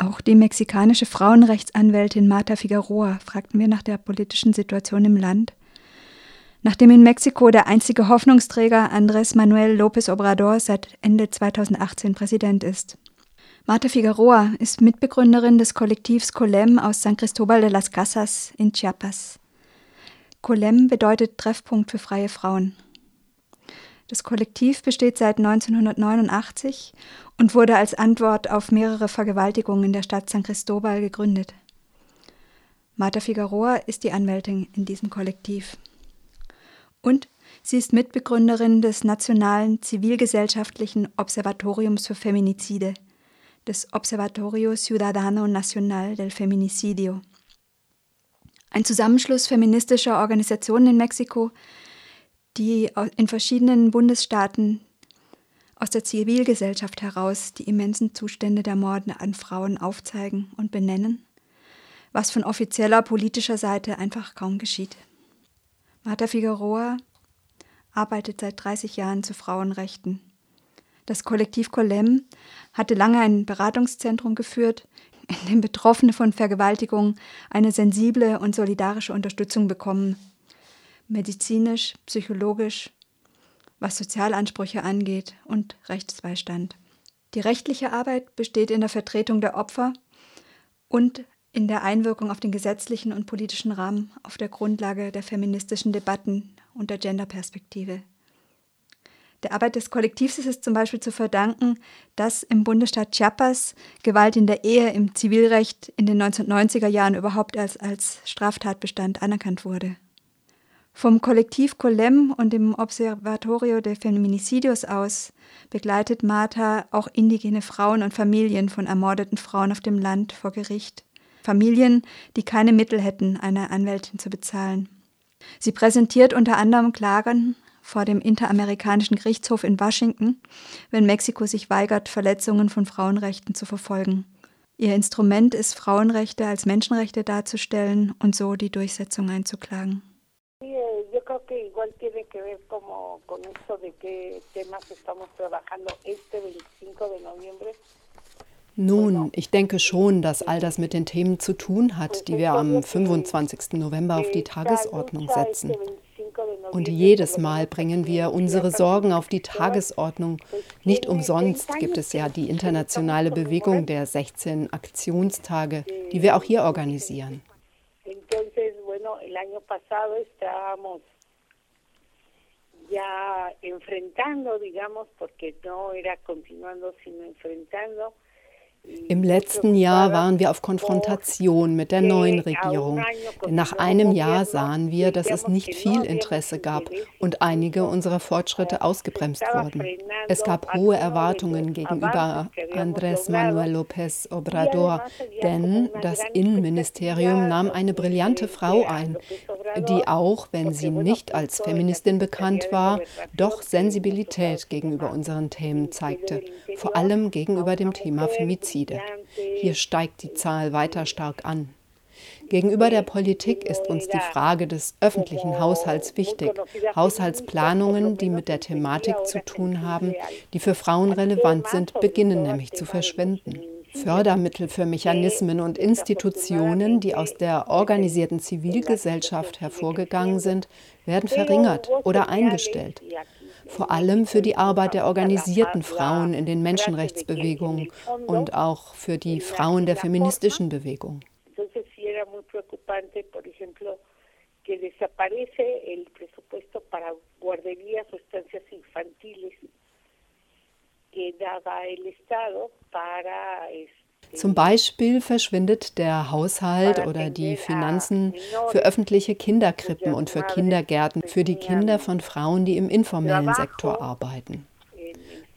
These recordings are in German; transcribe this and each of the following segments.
Auch die mexikanische Frauenrechtsanwältin Marta Figueroa fragten wir nach der politischen Situation im Land. Nachdem in Mexiko der einzige Hoffnungsträger Andrés Manuel López Obrador seit Ende 2018 Präsident ist. Marta Figueroa ist Mitbegründerin des Kollektivs Colem aus San Cristobal de las Casas in Chiapas. Colem bedeutet Treffpunkt für freie Frauen. Das Kollektiv besteht seit 1989 und wurde als Antwort auf mehrere Vergewaltigungen in der Stadt San Cristobal gegründet. Marta Figueroa ist die Anwältin in diesem Kollektiv. Und sie ist Mitbegründerin des Nationalen Zivilgesellschaftlichen Observatoriums für Feminizide, des Observatorio Ciudadano Nacional del Feminicidio. Ein Zusammenschluss feministischer Organisationen in Mexiko, die in verschiedenen Bundesstaaten aus der Zivilgesellschaft heraus die immensen Zustände der Morde an Frauen aufzeigen und benennen, was von offizieller politischer Seite einfach kaum geschieht. Marta Figueroa arbeitet seit 30 Jahren zu Frauenrechten. Das Kollektiv Colem hatte lange ein Beratungszentrum geführt, in dem Betroffene von Vergewaltigung eine sensible und solidarische Unterstützung bekommen medizinisch, psychologisch, was Sozialansprüche angeht und Rechtsbeistand. Die rechtliche Arbeit besteht in der Vertretung der Opfer und in der Einwirkung auf den gesetzlichen und politischen Rahmen auf der Grundlage der feministischen Debatten und der Genderperspektive. Der Arbeit des Kollektivs ist es zum Beispiel zu verdanken, dass im Bundesstaat Chiapas Gewalt in der Ehe im Zivilrecht in den 1990er Jahren überhaupt als, als Straftatbestand anerkannt wurde. Vom Kollektiv Colem und dem Observatorio de Feminicidios aus begleitet Martha auch indigene Frauen und Familien von ermordeten Frauen auf dem Land vor Gericht. Familien, die keine Mittel hätten, eine Anwältin zu bezahlen. Sie präsentiert unter anderem Klagen vor dem Interamerikanischen Gerichtshof in Washington, wenn Mexiko sich weigert, Verletzungen von Frauenrechten zu verfolgen. Ihr Instrument ist, Frauenrechte als Menschenrechte darzustellen und so die Durchsetzung einzuklagen. yo creo que igual tiene que ver como con esto de qué temas estamos trabajando este 25 de noviembre. Nun, ich denke schon, dass all das mit den Themen zu tun hat, die wir am 25. November auf die Tagesordnung setzen. Und jedes Mal bringen wir unsere Sorgen auf die Tagesordnung. Nicht umsonst gibt es ja die internationale Bewegung der 16 Aktionstage, die wir auch hier organisieren. el año pasado estábamos ya enfrentando, digamos, porque no era continuando, sino enfrentando Im letzten Jahr waren wir auf Konfrontation mit der neuen Regierung. Denn nach einem Jahr sahen wir, dass es nicht viel Interesse gab und einige unserer Fortschritte ausgebremst wurden. Es gab hohe Erwartungen gegenüber Andrés Manuel López Obrador, denn das Innenministerium nahm eine brillante Frau ein, die auch, wenn sie nicht als Feministin bekannt war, doch Sensibilität gegenüber unseren Themen zeigte, vor allem gegenüber dem Thema Femizide. Hier steigt die Zahl weiter stark an. Gegenüber der Politik ist uns die Frage des öffentlichen Haushalts wichtig. Haushaltsplanungen, die mit der Thematik zu tun haben, die für Frauen relevant sind, beginnen nämlich zu verschwinden. Fördermittel für Mechanismen und Institutionen, die aus der organisierten Zivilgesellschaft hervorgegangen sind, werden verringert oder eingestellt. Vor allem für die Arbeit der organisierten Frauen in den Menschenrechtsbewegungen und auch für die Frauen der feministischen Bewegung. que daba el Estado para zum Beispiel verschwindet der Haushalt oder die Finanzen für öffentliche Kinderkrippen und für Kindergärten für die Kinder von Frauen, die im informellen Sektor arbeiten.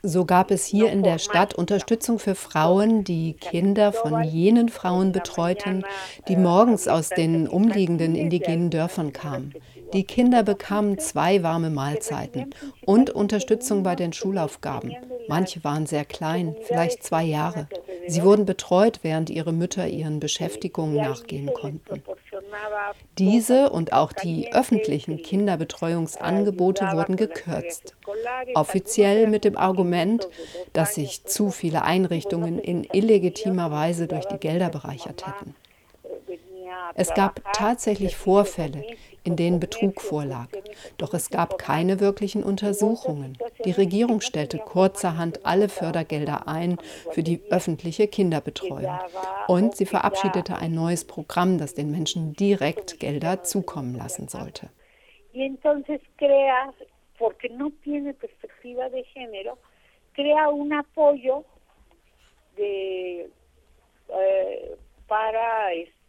So gab es hier in der Stadt Unterstützung für Frauen, die Kinder von jenen Frauen betreuten, die morgens aus den umliegenden indigenen Dörfern kamen. Die Kinder bekamen zwei warme Mahlzeiten und Unterstützung bei den Schulaufgaben. Manche waren sehr klein, vielleicht zwei Jahre. Sie wurden betreut, während ihre Mütter ihren Beschäftigungen nachgehen konnten. Diese und auch die öffentlichen Kinderbetreuungsangebote wurden gekürzt, offiziell mit dem Argument, dass sich zu viele Einrichtungen in illegitimer Weise durch die Gelder bereichert hätten. Es gab tatsächlich Vorfälle, in denen Betrug vorlag. Doch es gab keine wirklichen Untersuchungen. Die Regierung stellte kurzerhand alle Fördergelder ein für die öffentliche Kinderbetreuung. Und sie verabschiedete ein neues Programm, das den Menschen direkt Gelder zukommen lassen sollte. crea un apoyo de, eh, para este,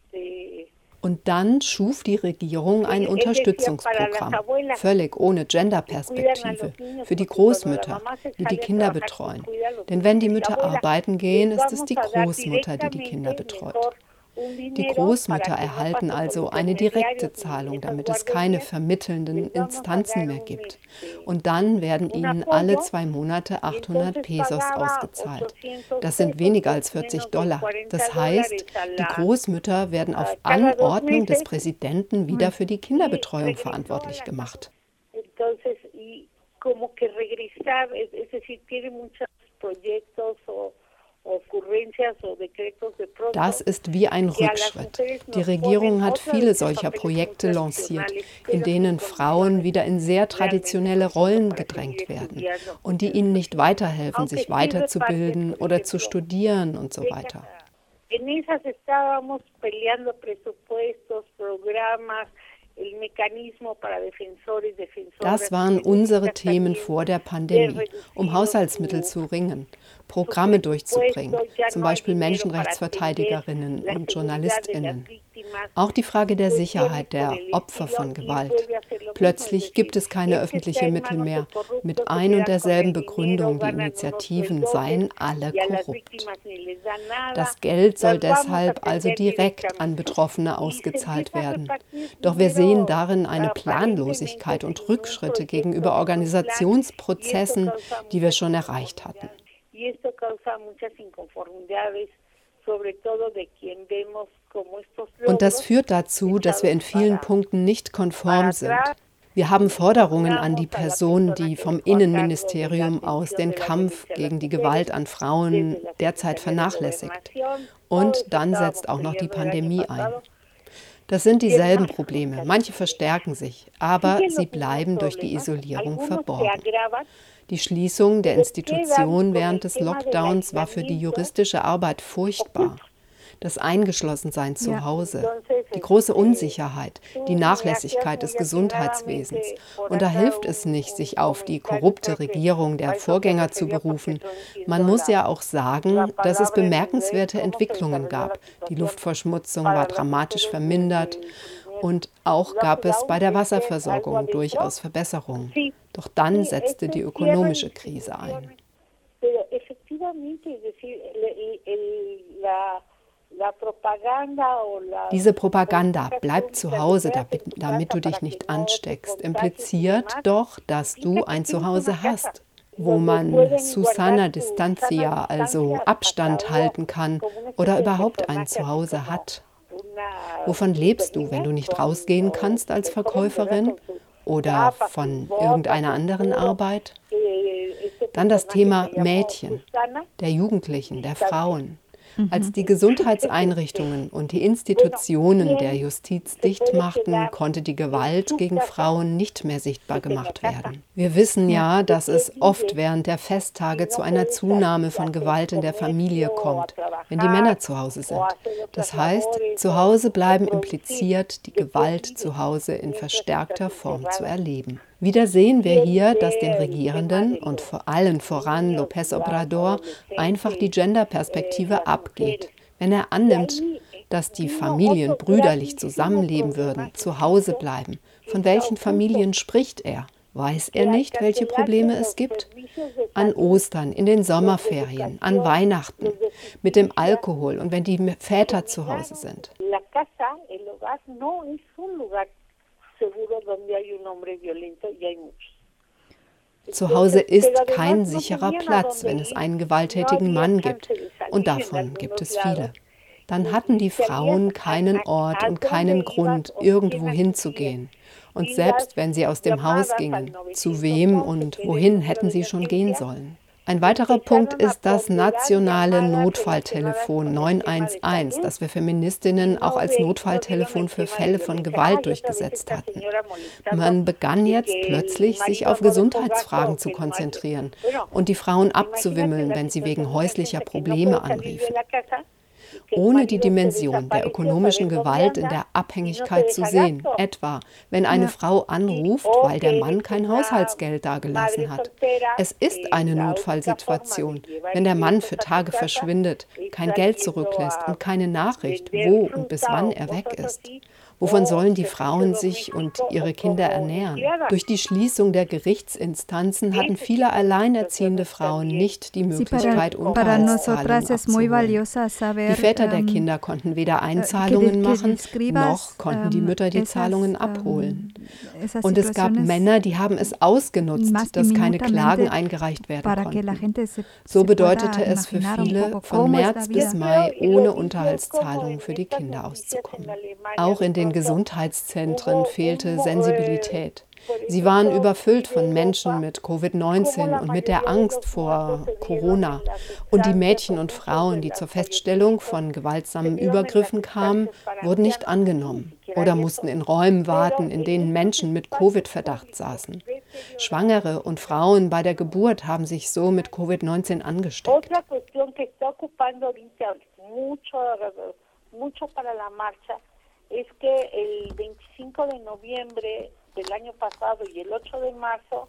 und dann schuf die Regierung ein Unterstützungsprogramm, völlig ohne Genderperspektive, für die Großmütter, die die Kinder betreuen. Denn wenn die Mütter arbeiten gehen, ist es die Großmutter, die die Kinder betreut. Die Großmütter erhalten also eine direkte Zahlung, damit es keine vermittelnden Instanzen mehr gibt. Und dann werden ihnen alle zwei Monate 800 Pesos ausgezahlt. Das sind weniger als 40 Dollar. Das heißt, die Großmütter werden auf Anordnung des Präsidenten wieder für die Kinderbetreuung verantwortlich gemacht. como que regresar, es decir, tiene muchos proyectos o das ist wie ein Rückschritt. Die Regierung hat viele solcher Projekte lanciert, in denen Frauen wieder in sehr traditionelle Rollen gedrängt werden und die ihnen nicht weiterhelfen, sich weiterzubilden oder zu studieren und so weiter. En esas estábamos peleando presupuestos, programas, das waren unsere Themen vor der Pandemie, um Haushaltsmittel zu ringen, Programme durchzubringen, zum Beispiel Menschenrechtsverteidigerinnen und Journalistinnen. Auch die Frage der Sicherheit der Opfer von Gewalt. Plötzlich gibt es keine öffentlichen Mittel mehr. Mit ein und derselben Begründung, die Initiativen seien alle korrupt. Das Geld soll deshalb also direkt an Betroffene ausgezahlt werden. Doch wir sehen darin eine Planlosigkeit und Rückschritte gegenüber Organisationsprozessen, die wir schon erreicht hatten. Und das führt dazu, dass wir in vielen Punkten nicht konform sind. Wir haben Forderungen an die Person, die vom Innenministerium aus den Kampf gegen die Gewalt an Frauen derzeit vernachlässigt. Und dann setzt auch noch die Pandemie ein. Das sind dieselben Probleme. Manche verstärken sich, aber sie bleiben durch die Isolierung verborgen. Die Schließung der Institution während des Lockdowns war für die juristische Arbeit furchtbar das Eingeschlossensein zu Hause, die große Unsicherheit, die Nachlässigkeit des Gesundheitswesens. Und da hilft es nicht, sich auf die korrupte Regierung der Vorgänger zu berufen. Man muss ja auch sagen, dass es bemerkenswerte Entwicklungen gab. Die Luftverschmutzung war dramatisch vermindert. Und auch gab es bei der Wasserversorgung durchaus Verbesserungen. Doch dann setzte die ökonomische Krise ein. Diese Propaganda, bleib zu Hause, damit, damit du dich nicht ansteckst, impliziert doch, dass du ein Zuhause hast, wo man Susana Distancia, also Abstand halten kann oder überhaupt ein Zuhause hat. Wovon lebst du, wenn du nicht rausgehen kannst als Verkäuferin oder von irgendeiner anderen Arbeit? Dann das Thema Mädchen, der Jugendlichen, der Frauen. Als die Gesundheitseinrichtungen und die Institutionen der Justiz dicht machten, konnte die Gewalt gegen Frauen nicht mehr sichtbar gemacht werden. Wir wissen ja, dass es oft während der Festtage zu einer Zunahme von Gewalt in der Familie kommt, wenn die Männer zu Hause sind. Das heißt, zu Hause bleiben impliziert, die Gewalt zu Hause in verstärkter Form zu erleben. Wieder sehen wir hier, dass den Regierenden und vor allem voran López Obrador einfach die Genderperspektive abgeht. Wenn er annimmt, dass die Familien brüderlich zusammenleben würden, zu Hause bleiben, von welchen Familien spricht er? Weiß er nicht, welche Probleme es gibt? An Ostern, in den Sommerferien, an Weihnachten, mit dem Alkohol und wenn die Väter zu Hause sind seguro donde hay un hombre violento y hay muchos. Zu Hause ist kein sicherer Platz, wenn es einen gewalttätigen Mann gibt. Und davon gibt es viele. dann hatten die Frauen keinen Ort und keinen Grund, irgendwo hinzugehen. Und selbst wenn sie aus dem Haus gingen, zu wem und wohin hätten sie schon gehen sollen? Ein weiterer Punkt ist das nationale Notfalltelefon 911, das wir Feministinnen auch als Notfalltelefon für Fälle von Gewalt durchgesetzt hatten. Man begann jetzt plötzlich, sich auf Gesundheitsfragen zu konzentrieren und die Frauen abzuwimmeln, wenn sie wegen häuslicher Probleme anriefen ohne die Dimension der ökonomischen Gewalt in der Abhängigkeit zu sehen. Etwa, wenn eine Frau anruft, weil der Mann kein Haushaltsgeld dagelassen hat. Es ist eine Notfallsituation, wenn der Mann für Tage verschwindet, kein Geld zurücklässt und keine Nachricht, wo und bis wann er weg ist. Wovon sollen die Frauen sich und ihre Kinder ernähren? Durch die Schließung der Gerichtsinstanzen hatten viele alleinerziehende Frauen nicht die Möglichkeit, Unterhaltszahlungen abzuholen. Die Väter der Kinder konnten weder äh, Einzahlungen machen, noch konnten die Mütter die Zahlungen abholen. Und es gab Männer, die haben es ausgenutzt, dass keine Klagen eingereicht werden konnten. So bedeutete es für viele, von März bis Mai ohne Unterhaltszahlungen für die Kinder auszukommen. Auch in den Gesundheitszentren fehlte Sensibilität. Sie waren überfüllt von Menschen mit Covid-19 und mit der Angst vor Corona. Und die Mädchen und Frauen, die zur Feststellung von gewaltsamen Übergriffen kamen, wurden nicht angenommen oder mussten in Räumen warten, in denen Menschen mit Covid-Verdacht saßen. Schwangere und Frauen bei der Geburt haben sich so mit Covid-19 angesteckt. mucho para la marcha es que el 25 de noviembre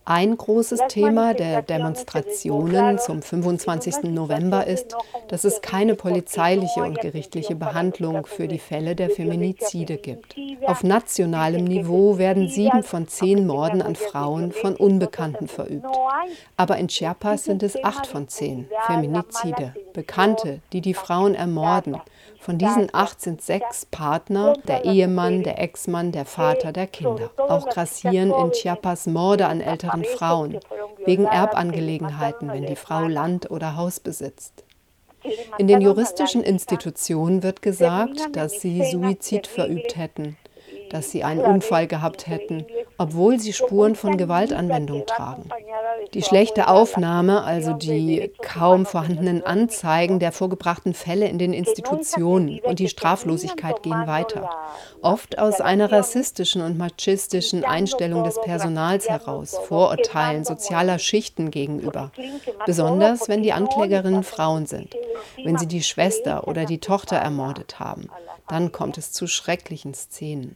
ein großes Thema der Demonstrationen zum 25. November ist, dass es keine polizeiliche und gerichtliche Behandlung für die Fälle der Feminizide gibt. Auf nationalem Niveau werden sieben von zehn Morden an Frauen von Unbekannten verübt. Aber in Chiapas sind es acht von zehn Feminizide, Bekannte, die die Frauen ermorden. Von diesen acht sind sechs Partner, der Ehemann, der Ex-Mann, der Vater der Kinder. Auch grassieren in Chiapas Morde an älteren Frauen, wegen Erbangelegenheiten, wenn die Frau Land oder Haus besitzt. In den juristischen Institutionen wird gesagt, dass sie Suizid verübt hätten dass sie einen Unfall gehabt hätten, obwohl sie Spuren von Gewaltanwendung tragen. Die schlechte Aufnahme, also die kaum vorhandenen Anzeigen der vorgebrachten Fälle in den Institutionen und die Straflosigkeit gehen weiter, oft aus einer rassistischen und machistischen Einstellung des Personals heraus, Vorurteilen sozialer Schichten gegenüber, besonders wenn die Anklägerinnen Frauen sind, wenn sie die Schwester oder die Tochter ermordet haben. Dann kommt es zu schrecklichen Szenen.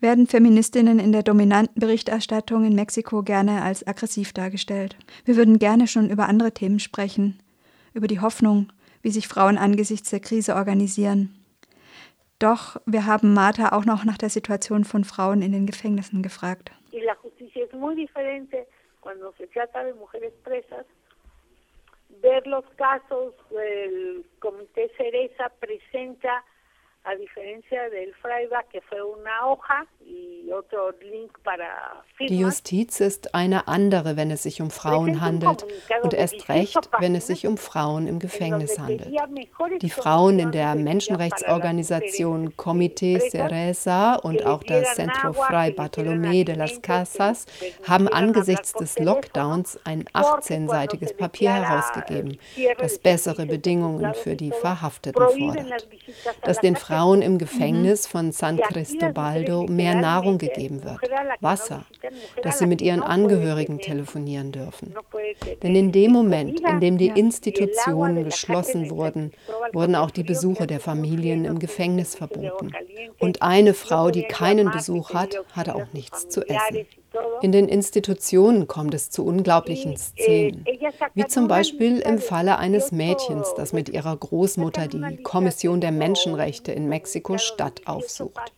Werden Feministinnen in der dominanten Berichterstattung in Mexiko gerne als aggressiv dargestellt. Wir würden gerne schon über andere Themen sprechen, über die Hoffnung, wie sich Frauen angesichts der Krise organisieren. Doch wir haben Martha auch noch nach der Situation von Frauen in den Gefängnissen gefragt. ver los casos, el Comité Cereza presenta a diferencia del Freiburg, que fue una hoja y otro link para Die Justiz ist eine andere, wenn es sich um Frauen handelt. und erst recht, wenn es sich um Frauen im Gefängnis handelt. Die Frauen in der Menschenrechtsorganisation Comité Cereza und auch das Centro Fray Bartolomé de las Casas haben angesichts des Lockdowns ein 18-seitiges Papier herausgegeben, das bessere Bedingungen für die Verhafteten fordert, das den Frauen im Gefängnis von San Cristobaldo mehr Nahrung gegeben wird, Wasser, dass sie mit ihren Angehörigen telefonieren dürfen. Denn in dem Moment, in dem die Institutionen geschlossen wurden, wurden auch die Besuche der Familien im Gefängnis verboten. Und eine Frau, die keinen Besuch hat, hatte auch nichts zu essen. In den Institutionen kommt es zu unglaublichen Szenen, wie zum Beispiel im Falle eines Mädchens, das mit ihrer Großmutter die Kommission der Menschenrechte in Mexiko-Stadt aufsucht.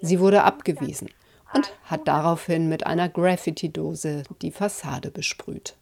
Sie wurde abgewiesen und hat daraufhin mit einer Graffiti-Dose die Fassade besprüht.